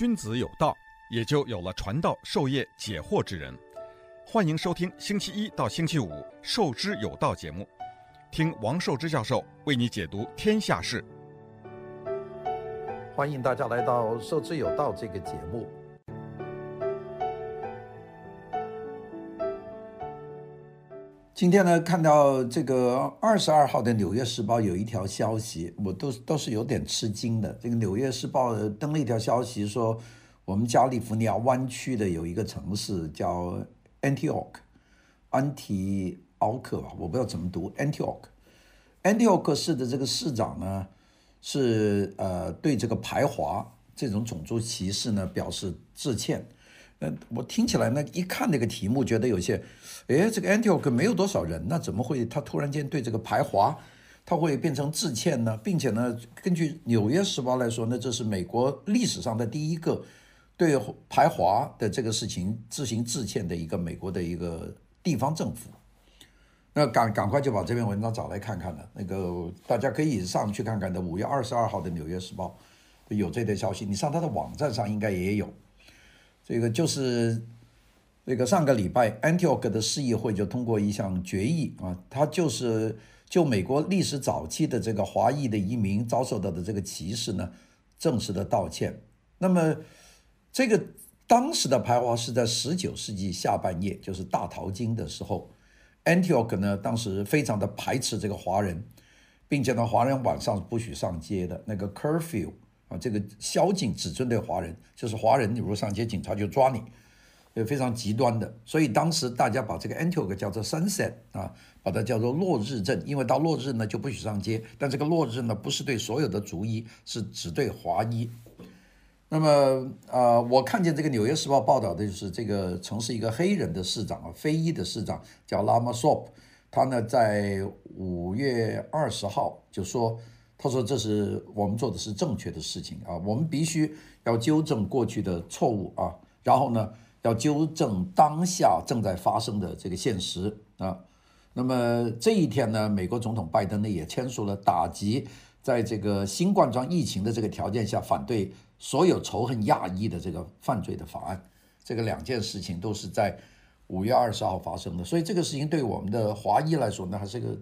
君子有道，也就有了传道授业解惑之人。欢迎收听星期一到星期五《授之有道》节目，听王寿之教授为你解读天下事。欢迎大家来到《受之有道》这个节目。今天呢，看到这个二十二号的《纽约时报》有一条消息，我都都是有点吃惊的。这个《纽约时报》登了一条消息说，我们加利福尼亚湾区的有一个城市叫 Antioch，安提奥克吧，我不知道怎么读 Antioch。Antioch 市的这个市长呢，是呃对这个排华这种种族歧视呢表示致歉。呃，我听起来呢，一看那个题目，觉得有些，哎，这个 Antioch 没有多少人，那怎么会他突然间对这个排华，他会变成致歉呢？并且呢，根据《纽约时报》来说那，这是美国历史上的第一个对排华的这个事情自行致歉的一个美国的一个地方政府。那赶赶快就把这篇文章找来看看了，那个大家可以上去看看的，五月二十二号的《纽约时报》有这条消息，你上他的网站上应该也有。这个就是这个上个礼拜，Antioch 的市议会就通过一项决议啊，它就是就美国历史早期的这个华裔的移民遭受到的这个歧视呢，正式的道歉。那么，这个当时的排华是在十九世纪下半叶，就是大淘金的时候，Antioch 呢当时非常的排斥这个华人，并且呢，华人晚上不许上街的，那个 curfew。啊，这个宵禁只针对华人，就是华人，你如果上街，警察就抓你，呃，非常极端的。所以当时大家把这个 Antioch 叫做 Sunset 啊，把它叫做落日镇，因为到落日呢就不许上街。但这个落日呢不是对所有的族裔，是只对华裔。那么啊、呃，我看见这个《纽约时报》报道的就是这个曾是一个黑人的市长啊，非裔的市长叫 Lama Sop，他呢在五月二十号就说。他说：“这是我们做的是正确的事情啊，我们必须要纠正过去的错误啊，然后呢，要纠正当下正在发生的这个现实啊。那么这一天呢，美国总统拜登呢也签署了打击在这个新冠状疫情的这个条件下反对所有仇恨亚裔的这个犯罪的法案。这个两件事情都是在五月二十号发生的，所以这个事情对我们的华裔来说呢，还是个。”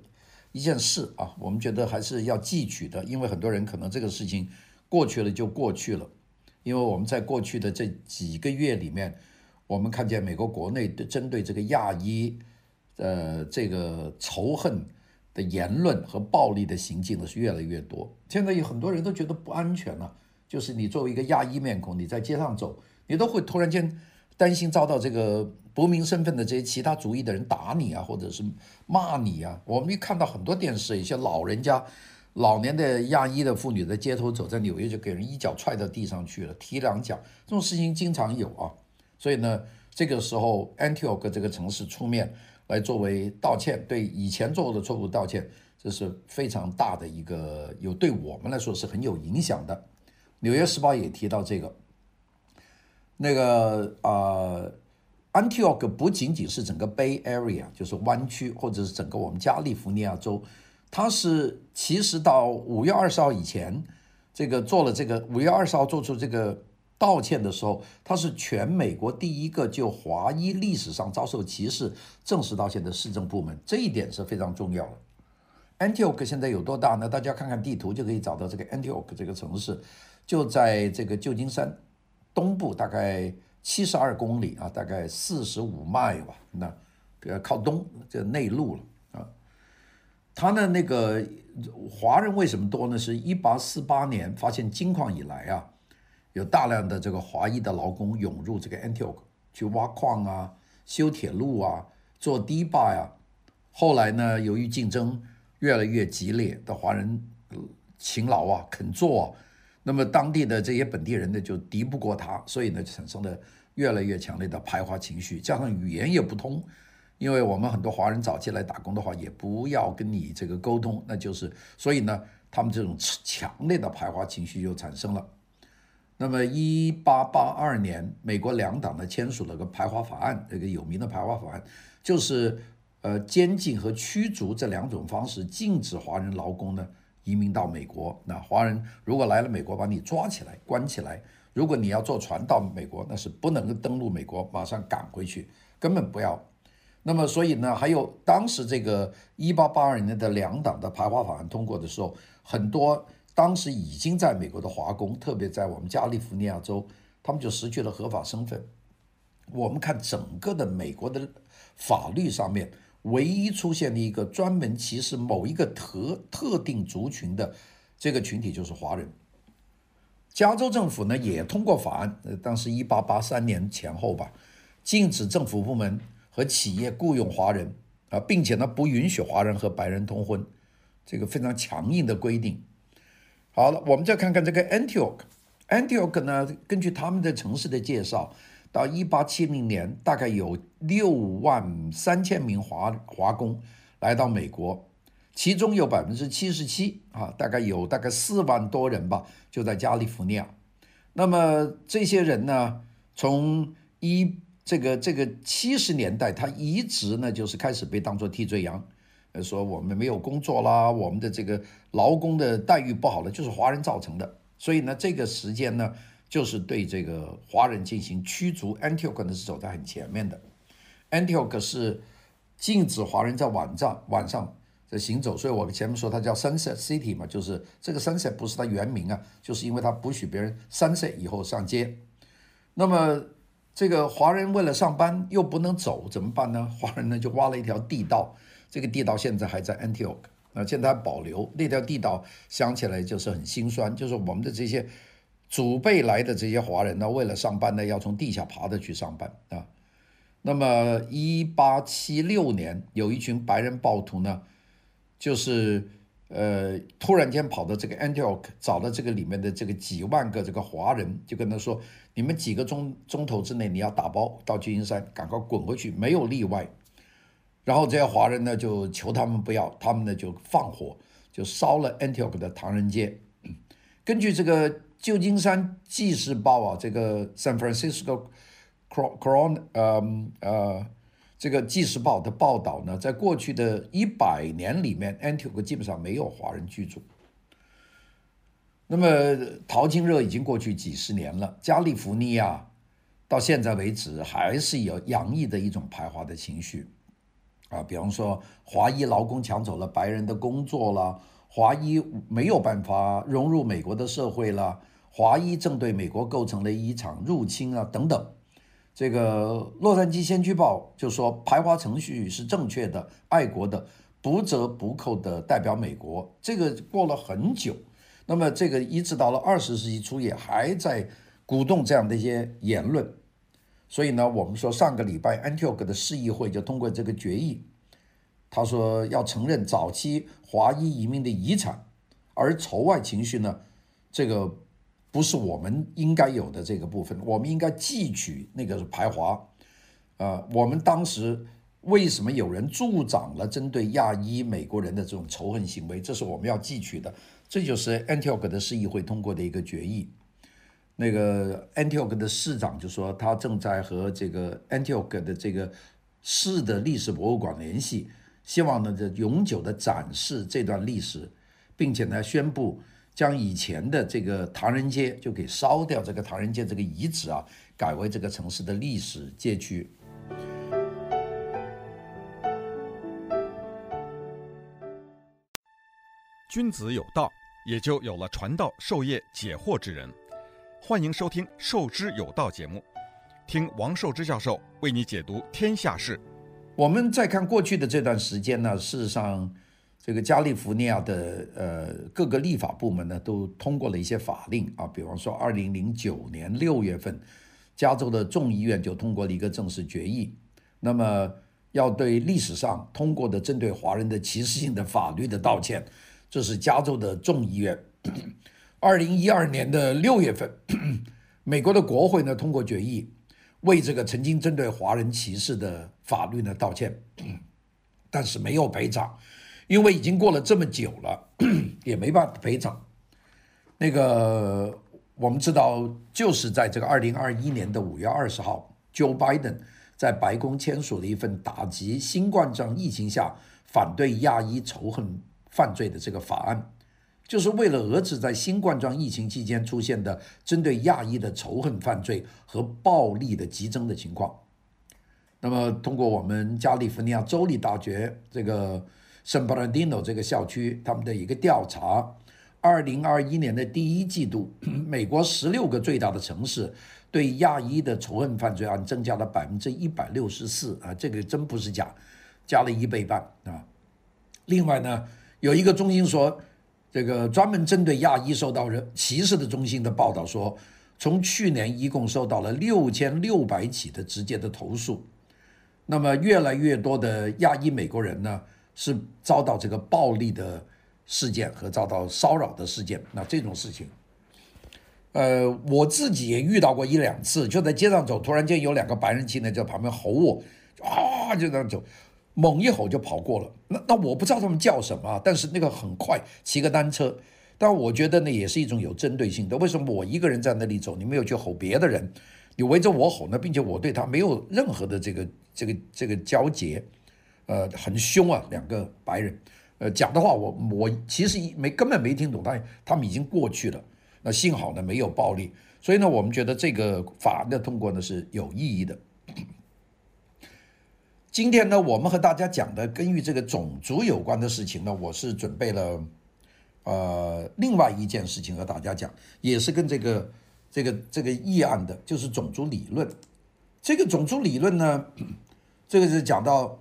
一件事啊，我们觉得还是要记取的，因为很多人可能这个事情过去了就过去了，因为我们在过去的这几个月里面，我们看见美国国内的针对这个亚裔，呃，这个仇恨的言论和暴力的行径呢是越来越多。现在有很多人都觉得不安全了，就是你作为一个亚裔面孔，你在街上走，你都会突然间。担心遭到这个不明身份的这些其他族裔的人打你啊，或者是骂你啊。我们一看到很多电视，一些老人家、老年的亚裔的妇女在街头走，在纽约就给人一脚踹到地上去了，踢两脚，这种事情经常有啊。所以呢，这个时候 Antioch 这个城市出面来作为道歉，对以前做的错误道歉，这是非常大的一个有对我们来说是很有影响的。纽约时报也提到这个。那个呃，Antioch 不仅仅是整个 Bay Area，就是湾区，或者是整个我们加利福尼亚州，它是其实到五月二十号以前，这个做了这个五月二十号做出这个道歉的时候，它是全美国第一个就华裔历史上遭受歧视正式道歉的市政部门，这一点是非常重要的。Antioch 现在有多大呢？大家看看地图就可以找到这个 Antioch 这个城市，就在这个旧金山。东部大概七十二公里啊，大概四十五迈吧。那呃，靠东这内陆了啊。他呢，那个华人为什么多呢？是一八四八年发现金矿以来啊，有大量的这个华裔的劳工涌入这个 Antioch 去挖矿啊、修铁路啊、做堤坝呀。后来呢，由于竞争越来越激烈，的华人勤劳啊，肯做啊。那么当地的这些本地人呢，就敌不过他，所以呢，产生了越来越强烈的排华情绪，加上语言也不通，因为我们很多华人早期来打工的话，也不要跟你这个沟通，那就是，所以呢，他们这种强烈的排华情绪就产生了。那么，一八八二年，美国两党呢签署了个排华法案，这个有名的排华法案，就是呃，监禁和驱逐这两种方式，禁止华人劳工呢。移民到美国，那华人如果来了美国，把你抓起来关起来；如果你要坐船到美国，那是不能登陆美国，马上赶回去，根本不要。那么，所以呢，还有当时这个一八八二年的两党的排华法案通过的时候，很多当时已经在美国的华工，特别在我们加利福尼亚州，他们就失去了合法身份。我们看整个的美国的法律上面，唯一出现的一个专门歧视某一个特特定族群的这个群体，就是华人。加州政府呢也通过法案，呃，当时一八八三年前后吧，禁止政府部门和企业雇佣华人啊，并且呢不允许华人和白人通婚，这个非常强硬的规定。好了，我们再看看这个 Antioch，Antioch 呢，根据他们的城市的介绍，到一八七零年，大概有六万三千名华华工来到美国。其中有百分之七十七啊，大概有大概四万多人吧，就在加利福尼亚。那么这些人呢，从一这个这个七十年代，他一直呢就是开始被当作替罪羊，呃，说我们没有工作啦，我们的这个劳工的待遇不好了，就是华人造成的。所以呢，这个时间呢，就是对这个华人进行驱逐。Antioch 呢是走在很前面的，Antioch 是禁止华人在晚上晚上。在行走，所以我们前面说它叫 Sunset City 嘛，就是这个 Sunset 不是它原名啊，就是因为它不许别人 Sunset 以后上街。那么这个华人为了上班又不能走，怎么办呢？华人呢就挖了一条地道，这个地道现在还在 Antioch，啊，现在还保留那条地道，想起来就是很心酸，就是我们的这些祖辈来的这些华人呢，为了上班呢，要从地下爬着去上班啊。那么一八七六年，有一群白人暴徒呢。就是呃，突然间跑到这个 Antioch，找到这个里面的这个几万个这个华人，就跟他说：“你们几个钟钟头之内，你要打包到旧金山，赶快滚回去，没有例外。”然后这些华人呢，就求他们不要，他们呢就放火，就烧了 Antioch 的唐人街。根据这个旧金山纪事报啊，这个 San Francisco Crown 呃呃。这个《纪事报》的报道呢，在过去的一百年里面，Antioch 基本上没有华人居住。那么淘金热已经过去几十年了，加利福尼亚到现在为止还是有洋溢的一种排华的情绪啊，比方说华裔劳工抢走了白人的工作了，华裔没有办法融入美国的社会了，华裔正对美国构成了一场入侵啊，等等。这个《洛杉矶先驱报》就说，排华程序是正确的、爱国的、不折不扣的代表美国。这个过了很久，那么这个一直到了二十世纪初也还在鼓动这样的一些言论。所以呢，我们说上个礼拜安提奥克的市议会就通过这个决议，他说要承认早期华裔移民的遗产，而仇外情绪呢，这个。不是我们应该有的这个部分，我们应该记取那个排华，呃，我们当时为什么有人助长了针对亚裔美国人的这种仇恨行为？这是我们要记取的。这就是 Antioch 的市议会通过的一个决议。那个 Antioch 的市长就说，他正在和这个 Antioch 的这个市的历史博物馆联系，希望呢，这永久的展示这段历史，并且呢，宣布。将以前的这个唐人街就给烧掉，这个唐人街这个遗址啊，改为这个城市的历史街区。君子有道，也就有了传道授业解惑之人。欢迎收听《授之有道》节目，听王寿之教授为你解读天下事。我们再看过去的这段时间呢，事实上。这个加利福尼亚的呃各个立法部门呢，都通过了一些法令啊，比方说，二零零九年六月份，加州的众议院就通过了一个正式决议，那么要对历史上通过的针对华人的歧视性的法律的道歉，这是加州的众议院。二零一二年的六月份，美国的国会呢通过决议，为这个曾经针对华人歧视的法律呢道歉，但是没有赔偿。因为已经过了这么久了，也没办法赔偿。那个我们知道，就是在这个二零二一年的五月二十号，Joe Biden 在白宫签署了一份打击新冠状疫情下反对亚裔仇恨犯罪的这个法案，就是为了遏制在新冠状疫情期间出现的针对亚裔的仇恨犯罪和暴力的激增的情况。那么，通过我们加利福尼亚州立大学这个圣巴尔迪诺这个校区他们的一个调查，二零二一年的第一季度，美国十六个最大的城市对亚裔的仇恨犯罪案增加了百分之一百六十四啊，这个真不是假，加了一倍半啊。另外呢，有一个中心说。这个专门针对亚裔受到人歧视的中心的报道说，从去年一共收到了六千六百起的直接的投诉，那么越来越多的亚裔美国人呢是遭到这个暴力的事件和遭到骚扰的事件。那这种事情，呃，我自己也遇到过一两次，就在街上走，突然间有两个白人青年在旁边吼我，啊，就这样走。猛一吼就跑过了，那那我不知道他们叫什么，但是那个很快，骑个单车，但我觉得呢也是一种有针对性的。为什么我一个人在那里走，你没有去吼别的人，你围着我吼呢？并且我对他没有任何的这个这个这个交结，呃，很凶啊，两个白人，呃，讲的话我我其实没根本没听懂，但他们已经过去了。那幸好呢没有暴力，所以呢我们觉得这个法案的通过呢是有意义的。今天呢，我们和大家讲的跟与这个种族有关的事情呢，我是准备了，呃，另外一件事情和大家讲，也是跟这个这个这个议案的，就是种族理论。这个种族理论呢，这个是讲到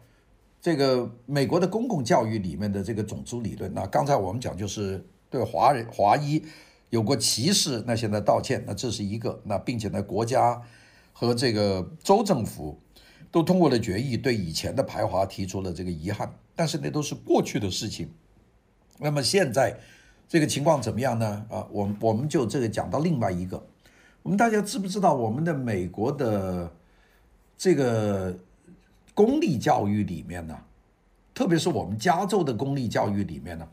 这个美国的公共教育里面的这个种族理论。那刚才我们讲就是对华人华裔有过歧视，那现在道歉，那这是一个。那并且呢，国家和这个州政府。都通过了决议，对以前的排华提出了这个遗憾，但是那都是过去的事情。那么现在这个情况怎么样呢？啊，我我们就这个讲到另外一个，我们大家知不知道我们的美国的这个公立教育里面呢，特别是我们加州的公立教育里面呢，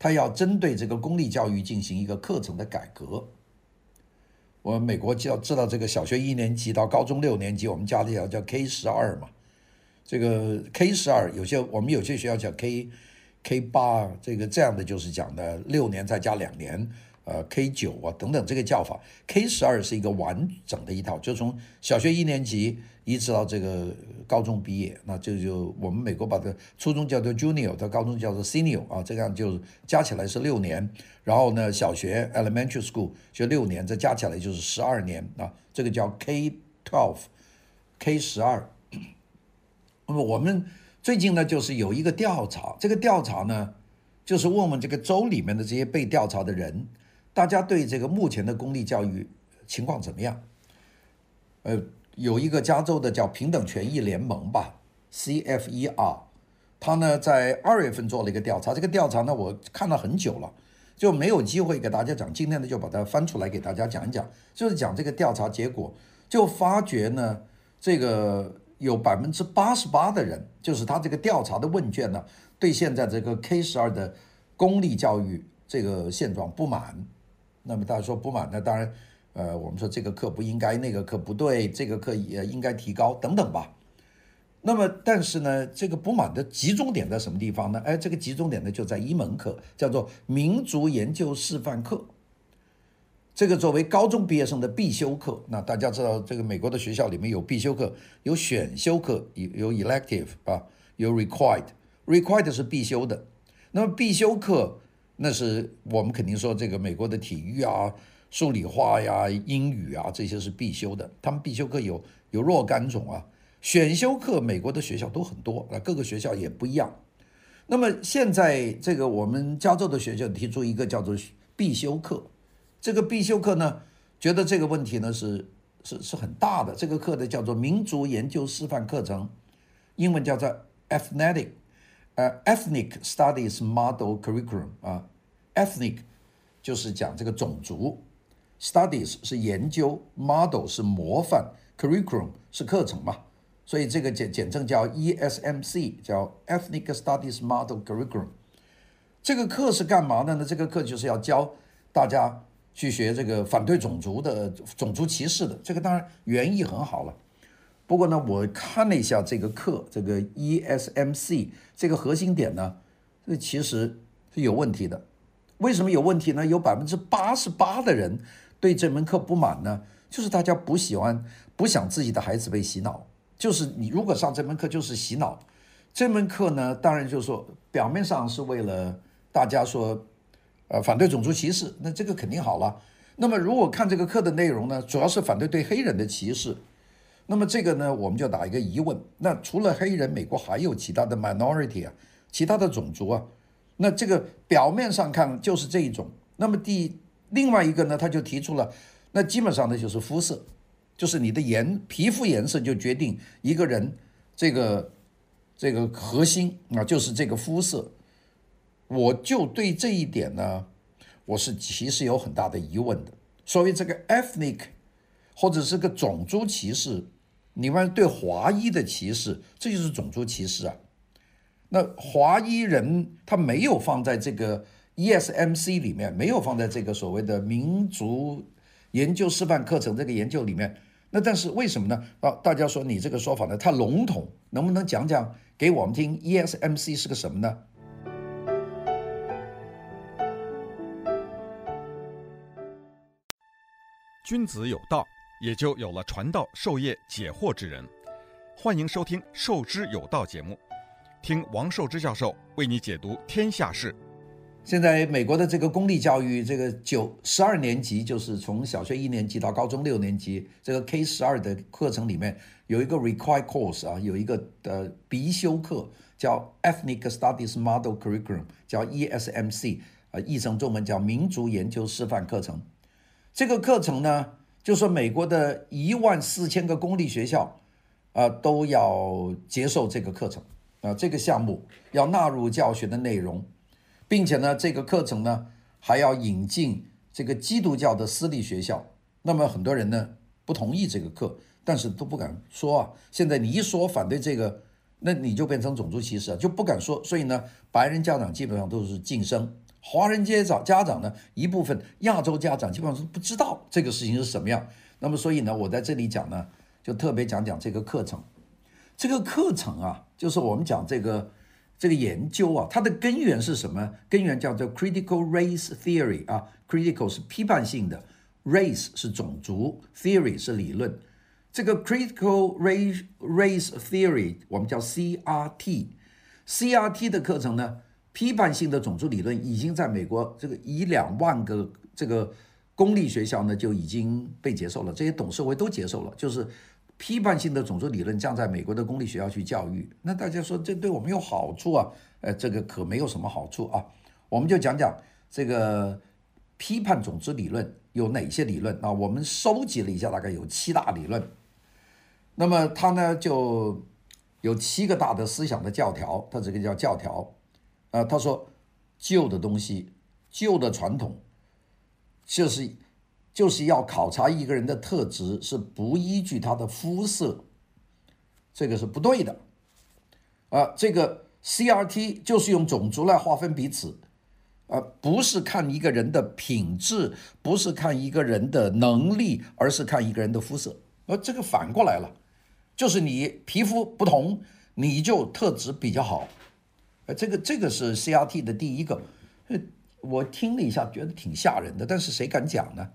它要针对这个公立教育进行一个课程的改革。我们美国就要知道这个小学一年级到高中六年级，我们加的要叫 K 十二嘛。这个 K 十二有些我们有些学校叫 K K 八，这个这样的就是讲的六年再加两年，呃 K 九啊等等这个叫法。K 十二是一个完整的一套，就从小学一年级一直到这个高中毕业，那这就，就我们美国把这初中叫做 Junior，到高中叫做 Senior 啊，这样就加起来是六年。然后呢，小学 elementary school 学六年，这加起来就是十二年啊，这个叫 K twelve，K 十二。那么我们最近呢，就是有一个调查，这个调查呢，就是问问这个州里面的这些被调查的人，大家对这个目前的公立教育情况怎么样？呃，有一个加州的叫平等权益联盟吧，CFER，他呢在二月份做了一个调查，这个调查呢我看了很久了。就没有机会给大家讲，今天呢就把它翻出来给大家讲一讲，就是讲这个调查结果，就发觉呢，这个有百分之八十八的人，就是他这个调查的问卷呢，对现在这个 K 十二的公立教育这个现状不满。那么大家说不满，那当然，呃，我们说这个课不应该，那个课不对，这个课也应该提高等等吧。那么，但是呢，这个不满的集中点在什么地方呢？哎，这个集中点呢就在一门课，叫做民族研究示范课。这个作为高中毕业生的必修课，那大家知道，这个美国的学校里面有必修课，有选修课，有有 elective 啊，有 required。required 是必修的。那么必修课，那是我们肯定说，这个美国的体育啊、数理化呀、英语啊这些是必修的。他们必修课有有若干种啊。选修课，美国的学校都很多，那各个学校也不一样。那么现在这个我们加州的学校提出一个叫做必修课，这个必修课呢，觉得这个问题呢是是是很大的。这个课呢叫做民族研究示范课程，英文叫做 ethnic，呃，ethnic studies model curriculum 啊，ethnic 就是讲这个种族，studies 是研究，model 是模范，curriculum 是课程嘛。所以这个简简称叫 ESMC，叫 Ethnic Studies Model Curriculum。这个课是干嘛的呢？这个课就是要教大家去学这个反对种族的种族歧视的。这个当然原意很好了，不过呢，我看了一下这个课，这个 ESMC 这个核心点呢，这其实是有问题的。为什么有问题呢？有百分之八十八的人对这门课不满呢，就是大家不喜欢，不想自己的孩子被洗脑。就是你如果上这门课就是洗脑，这门课呢，当然就是说表面上是为了大家说，呃，反对种族歧视，那这个肯定好了。那么如果看这个课的内容呢，主要是反对对黑人的歧视，那么这个呢，我们就打一个疑问。那除了黑人，美国还有其他的 minority 啊，其他的种族啊？那这个表面上看就是这一种，那么第另外一个呢，他就提出了，那基本上呢就是肤色，就是你的颜皮肤颜色就决定一个人这个这个核心啊，就是这个肤色。我就对这一点呢，我是其实有很大的疑问的。所谓这个 ethnic 或者是个种族歧视，你们对华裔的歧视，这就是种族歧视啊。那华裔人他没有放在这个 ESMC 里面，没有放在这个所谓的民族研究示范课程这个研究里面。那但是为什么呢？啊，大家说你这个说法呢太笼统，能不能讲讲给我们听？ESMC 是个什么呢？君子有道，也就有了传道授业解惑之人。欢迎收听《授之有道》节目。听王寿之教授为你解读天下事。现在美国的这个公立教育，这个九十二年级，就是从小学一年级到高中六年级，这个 K 十二的课程里面有一个 required course 啊，有一个的必修课叫 Ethnic Studies Model Curriculum，叫 ESMC，啊，译成中文叫民族研究示范课程。这个课程呢，就说美国的一万四千个公立学校啊，都要接受这个课程。啊，这个项目要纳入教学的内容，并且呢，这个课程呢还要引进这个基督教的私立学校。那么很多人呢不同意这个课，但是都不敢说啊。现在你一说反对这个，那你就变成种族歧视啊，就不敢说。所以呢，白人家长基本上都是晋升，华人街长家长呢一部分亚洲家长基本上是不知道这个事情是什么样。那么所以呢，我在这里讲呢，就特别讲讲这个课程。这个课程啊，就是我们讲这个这个研究啊，它的根源是什么？根源叫做 critical race theory 啊，critical 是批判性的，race 是种族，theory 是理论。这个 critical race race theory 我们叫 CRT，CRT 的课程呢，批判性的种族理论已经在美国这个一两万个这个公立学校呢就已经被接受了，这些董事会都接受了，就是。批判性的种族理论将在美国的公立学校去教育，那大家说这对我们有好处啊？呃，这个可没有什么好处啊。我们就讲讲这个批判种族理论有哪些理论啊？我们收集了一下，大概有七大理论。那么它呢就有七个大的思想的教条，它这个叫教条。啊，他说旧的东西、旧的传统，就是。就是要考察一个人的特质，是不依据他的肤色，这个是不对的。啊，这个 CRT 就是用种族来划分彼此，啊，不是看一个人的品质，不是看一个人的能力，而是看一个人的肤色。而这个反过来了，就是你皮肤不同，你就特质比较好。这个这个是 CRT 的第一个。我听了一下，觉得挺吓人的，但是谁敢讲呢？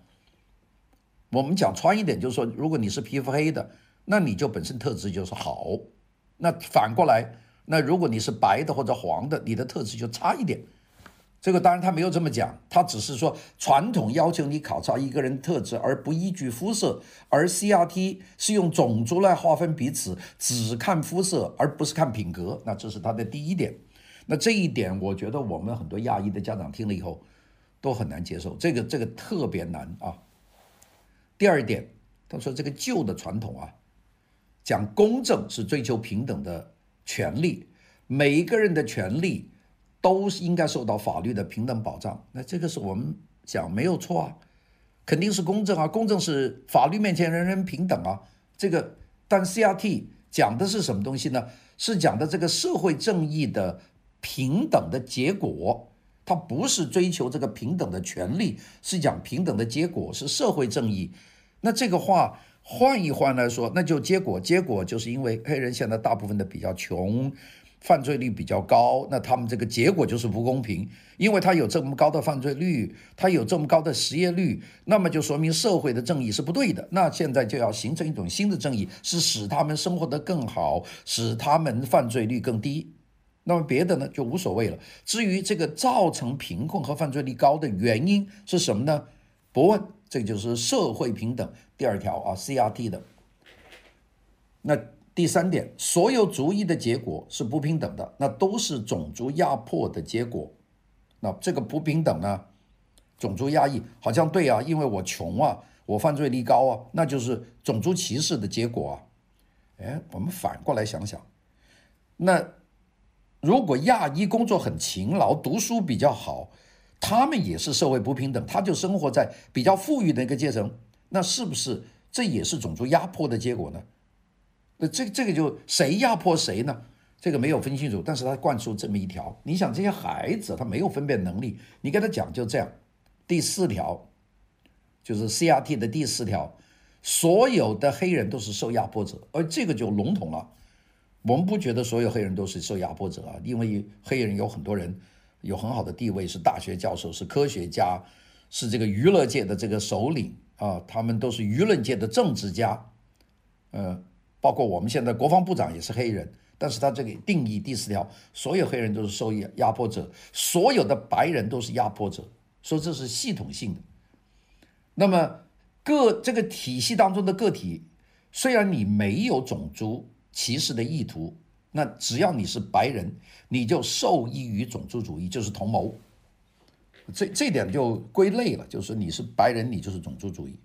我们讲穿一点，就是说，如果你是皮肤黑的，那你就本身特质就是好。那反过来，那如果你是白的或者黄的，你的特质就差一点。这个当然他没有这么讲，他只是说传统要求你考察一个人特质，而不依据肤色，而 CRT 是用种族来划分彼此，只看肤色而不是看品格。那这是他的第一点。那这一点，我觉得我们很多亚裔的家长听了以后都很难接受，这个这个特别难啊。第二点，他说这个旧的传统啊，讲公正是追求平等的权利，每一个人的权利都是应该受到法律的平等保障。那这个是我们讲没有错啊，肯定是公正啊，公正是法律面前人人平等啊。这个，但 CRT 讲的是什么东西呢？是讲的这个社会正义的平等的结果。他不是追求这个平等的权利，是讲平等的结果，是社会正义。那这个话换一换来说，那就结果，结果就是因为黑人现在大部分的比较穷，犯罪率比较高，那他们这个结果就是不公平，因为他有这么高的犯罪率，他有这么高的失业率，那么就说明社会的正义是不对的。那现在就要形成一种新的正义，是使他们生活得更好，使他们犯罪率更低。那么别的呢就无所谓了。至于这个造成贫困和犯罪率高的原因是什么呢？不问，这就是社会平等第二条啊，CRT 的。那。第三点，所有主义的结果是不平等的，那都是种族压迫的结果。那这个不平等呢，种族压抑好像对啊，因为我穷啊，我犯罪率高啊，那就是种族歧视的结果啊。哎，我们反过来想想，那如果亚裔工作很勤劳，读书比较好，他们也是社会不平等，他就生活在比较富裕的一个阶层，那是不是这也是种族压迫的结果呢？那这这个就谁压迫谁呢？这个没有分清楚，但是他灌输这么一条。你想这些孩子他没有分辨能力，你跟他讲就这样。第四条就是 CRT 的第四条，所有的黑人都是受压迫者，而这个就笼统了。我们不觉得所有黑人都是受压迫者啊，因为黑人有很多人有很好的地位，是大学教授，是科学家，是这个娱乐界的这个首领啊，他们都是舆论界的政治家，呃。包括我们现在国防部长也是黑人，但是他这个定义第四条，所有黑人都是受压压迫者，所有的白人都是压迫者，说这是系统性的。那么各这个体系当中的个体，虽然你没有种族歧视的意图，那只要你是白人，你就受益于种族主义，就是同谋。这这点就归类了，就是你是白人，你就是种族主义。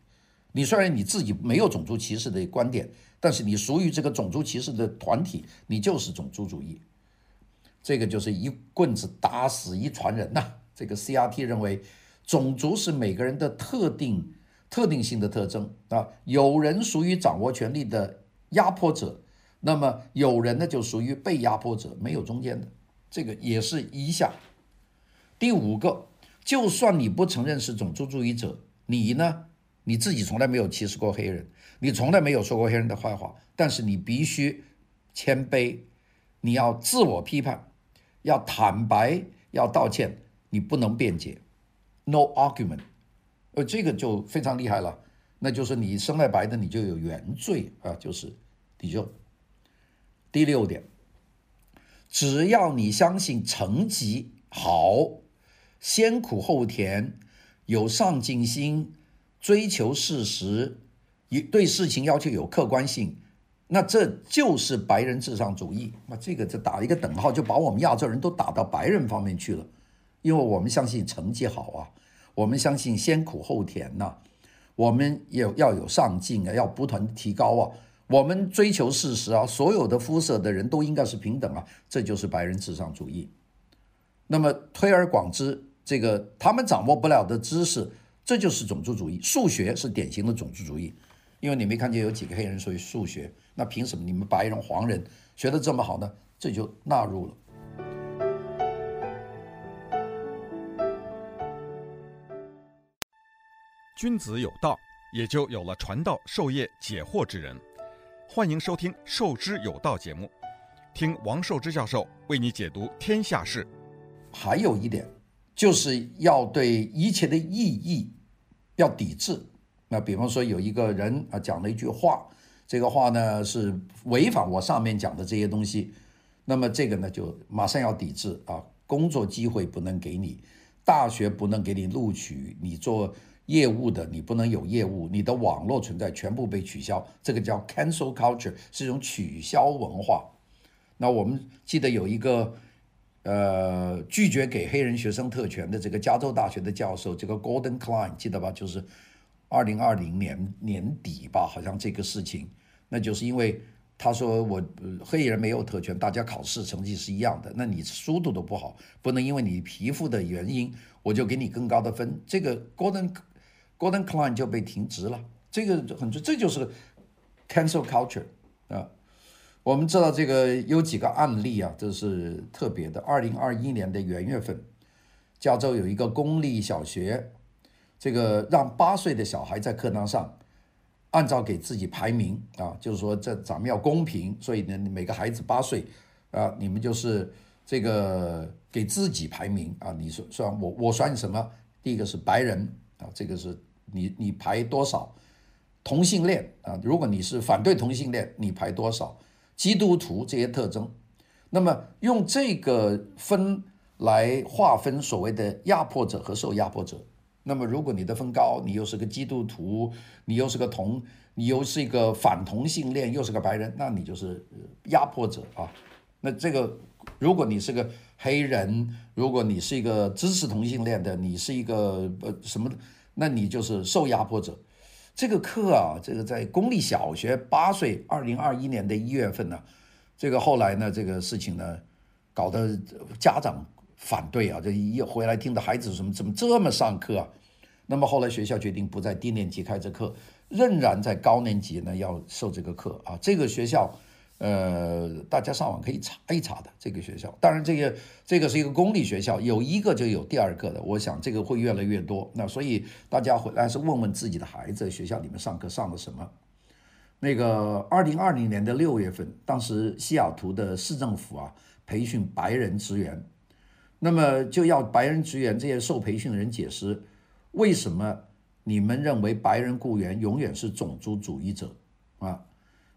你虽然你自己没有种族歧视的观点，但是你属于这个种族歧视的团体，你就是种族主义。这个就是一棍子打死一船人呐。这个 CRT 认为，种族是每个人的特定、特定性的特征啊。有人属于掌握权力的压迫者，那么有人呢就属于被压迫者，没有中间的。这个也是一项。第五个，就算你不承认是种族主义者，你呢？你自己从来没有歧视过黑人，你从来没有说过黑人的坏话，但是你必须谦卑，你要自我批判，要坦白，要道歉，你不能辩解，no argument，呃，这个就非常厉害了，那就是你生来白的，你就有原罪啊，就是你就第六点，只要你相信成绩好，先苦后甜，有上进心。追求事实，对事情要求有客观性，那这就是白人至上主义。那这个就打一个等号，就把我们亚洲人都打到白人方面去了，因为我们相信成绩好啊，我们相信先苦后甜呐、我们也要有上进啊，要不断提高啊，我们追求事实啊，所有的肤色的人都应该是平等啊，这就是白人至上主义。那么推而广之，这个他们掌握不了的知识。这就是种族主义，数学是典型的种族主义，因为你没看见有几个黑人属于数学，那凭什么你们白人、黄人学得这么好呢？这就纳入了。君子有道，也就有了传道授业解惑之人。欢迎收听《授之有道》节目，听王寿之教授为你解读天下事。还有一点，就是要对一切的意义。要抵制，那比方说有一个人啊讲了一句话，这个话呢是违反我上面讲的这些东西，那么这个呢就马上要抵制啊，工作机会不能给你，大学不能给你录取，你做业务的你不能有业务，你的网络存在全部被取消，这个叫 cancel culture，是一种取消文化。那我们记得有一个。呃，拒绝给黑人学生特权的这个加州大学的教授，这个 Gordon Klein 记得吧？就是二零二零年年底吧，好像这个事情，那就是因为他说我黑人没有特权，大家考试成绩是一样的，那你书读都不好，不能因为你皮肤的原因，我就给你更高的分。这个 Gordon Gordon Klein 就被停职了。这个很这就是 cancel culture 啊。我们知道这个有几个案例啊，这是特别的。二零二一年的元月份，加州有一个公立小学，这个让八岁的小孩在课堂上按照给自己排名啊，就是说这咱们要公平，所以呢，每个孩子八岁啊，你们就是这个给自己排名啊，你说算我我算什么？第一个是白人啊，这个是你你排多少？同性恋啊，如果你是反对同性恋，你排多少？基督徒这些特征，那么用这个分来划分所谓的压迫者和受压迫者。那么如果你的分高，你又是个基督徒，你又是个同，你又是一个反同性恋，又是个白人，那你就是压迫者啊。那这个，如果你是个黑人，如果你是一个支持同性恋的，你是一个呃什么，那你就是受压迫者。这个课啊，这个在公立小学八岁，二零二一年的一月份呢，这个后来呢，这个事情呢，搞得家长反对啊，这一回来听的孩子什么怎么这么上课啊？那么后来学校决定不在低年级开这课，仍然在高年级呢要授这个课啊。这个学校。呃，大家上网可以查一查的这个学校，当然这个这个是一个公立学校，有一个就有第二个的，我想这个会越来越多。那所以大家回来是问问自己的孩子，学校里面上课上的什么？那个二零二零年的六月份，当时西雅图的市政府啊培训白人职员，那么就要白人职员这些受培训的人解释，为什么你们认为白人雇员永远是种族主义者啊？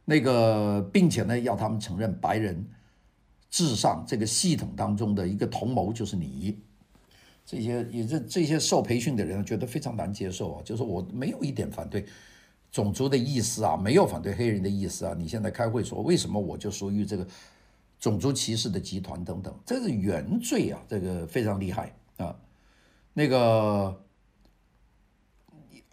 那个，并且呢，要他们承认白人至上这个系统当中的一个同谋就是你，这些也这这些受培训的人觉得非常难接受啊，就是我没有一点反对种族的意思啊，没有反对黑人的意思啊，你现在开会说为什么我就属于这个种族歧视的集团等等，这是原罪啊，这个非常厉害啊，那个。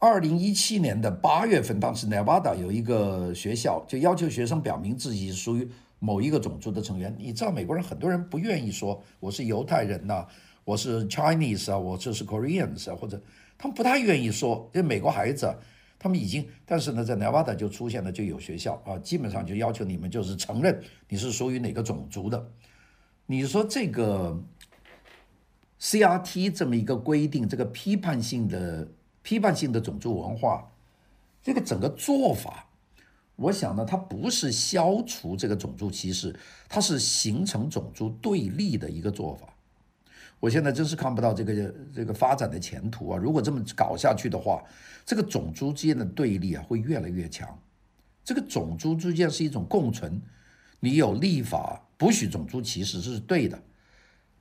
二零一七年的八月份，当时 Nevada 有一个学校就要求学生表明自己属于某一个种族的成员。你知道美国人很多人不愿意说我是犹太人呐、我是 Chinese 啊，我这是 Koreans 啊，或者他们不太愿意说。因为美国孩子，他们已经，但是呢，在 Nevada 就出现了就有学校啊，基本上就要求你们就是承认你是属于哪个种族的。你说这个 CRT 这么一个规定，这个批判性的。批判性的种族文化，这个整个做法，我想呢，它不是消除这个种族歧视，它是形成种族对立的一个做法。我现在真是看不到这个这个发展的前途啊！如果这么搞下去的话，这个种族之间的对立啊会越来越强。这个种族之间是一种共存，你有立法不许种族歧视，这是对的。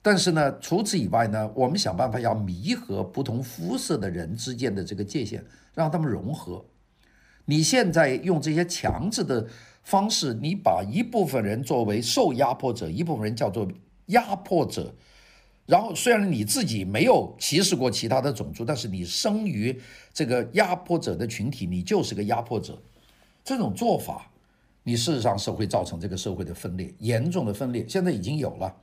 但是呢，除此以外呢，我们想办法要弥合不同肤色的人之间的这个界限，让他们融合。你现在用这些强制的方式，你把一部分人作为受压迫者，一部分人叫做压迫者。然后虽然你自己没有歧视过其他的种族，但是你生于这个压迫者的群体，你就是个压迫者。这种做法，你事实上是会造成这个社会的分裂，严重的分裂，现在已经有了。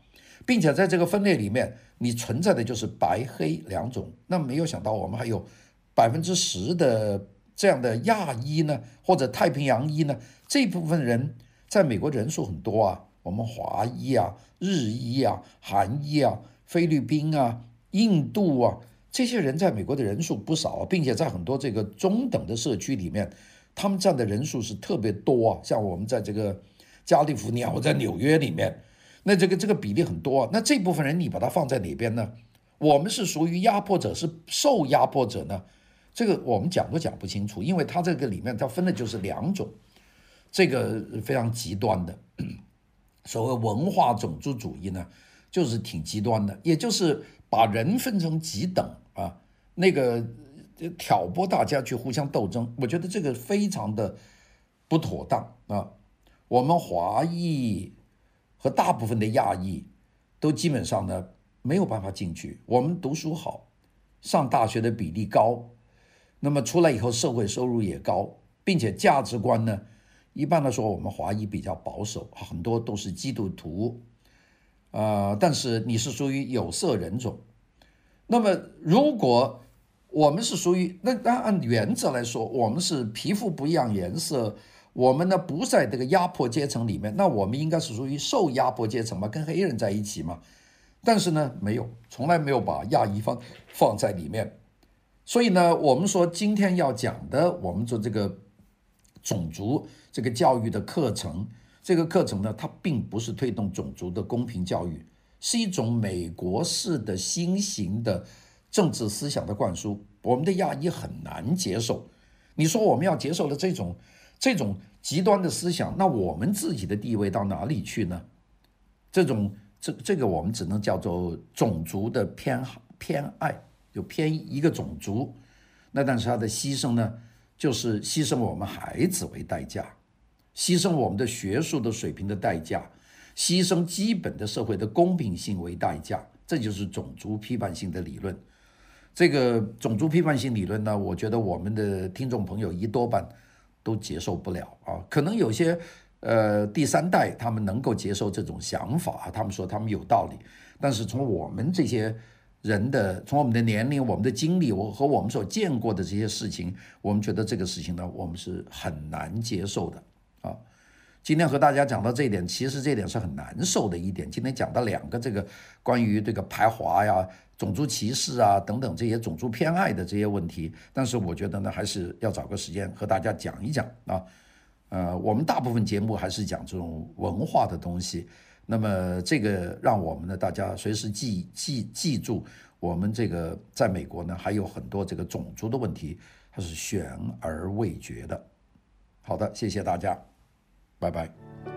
并且在这个分裂里面，你存在的就是白黑两种。那没有想到，我们还有百分之十的这样的亚裔呢，或者太平洋裔呢。这部分人在美国人数很多啊，我们华裔啊、日裔啊、韩裔啊、菲律宾啊、印度啊，这些人在美国的人数不少，并且在很多这个中等的社区里面，他们占的人数是特别多啊。像我们在这个加利福尼亚，我在纽约里面。那这个这个比例很多，那这部分人你把它放在哪边呢？我们是属于压迫者，是受压迫者呢？这个我们讲都讲不清楚，因为它这个里面它分的就是两种，这个非常极端的，所谓文化种族主义呢，就是挺极端的，也就是把人分成几等啊，那个挑拨大家去互相斗争，我觉得这个非常的不妥当啊，我们华裔。和大部分的亚裔都基本上呢没有办法进去。我们读书好，上大学的比例高，那么出来以后社会收入也高，并且价值观呢，一般来说我们华裔比较保守，很多都是基督徒，呃，但是你是属于有色人种，那么如果我们是属于那那按原则来说，我们是皮肤不一样颜色。我们呢不在这个压迫阶层里面，那我们应该是属于受压迫阶层嘛，跟黑人在一起嘛。但是呢，没有，从来没有把亚裔放放在里面。所以呢，我们说今天要讲的，我们做这个种族这个教育的课程，这个课程呢，它并不是推动种族的公平教育，是一种美国式的新型的政治思想的灌输。我们的亚裔很难接受。你说我们要接受的这种这种极端的思想，那我们自己的地位到哪里去呢？这种这这个我们只能叫做种族的偏好偏爱，就偏一个种族。那但是他的牺牲呢，就是牺牲我们孩子为代价，牺牲我们的学术的水平的代价，牺牲基本的社会的公平性为代价，这就是种族批判性的理论。这个种族批判性理论呢，我觉得我们的听众朋友一多半都接受不了啊。可能有些呃第三代他们能够接受这种想法，他们说他们有道理，但是从我们这些。人的从我们的年龄、我们的经历，我和我们所见过的这些事情，我们觉得这个事情呢，我们是很难接受的啊。今天和大家讲到这一点，其实这一点是很难受的一点。今天讲到两个这个关于这个排华呀、种族歧视啊等等这些种族偏爱的这些问题，但是我觉得呢，还是要找个时间和大家讲一讲啊。呃，我们大部分节目还是讲这种文化的东西。那么这个让我们呢，大家随时记记记住，我们这个在美国呢，还有很多这个种族的问题，它是悬而未决的。好的，谢谢大家，拜拜。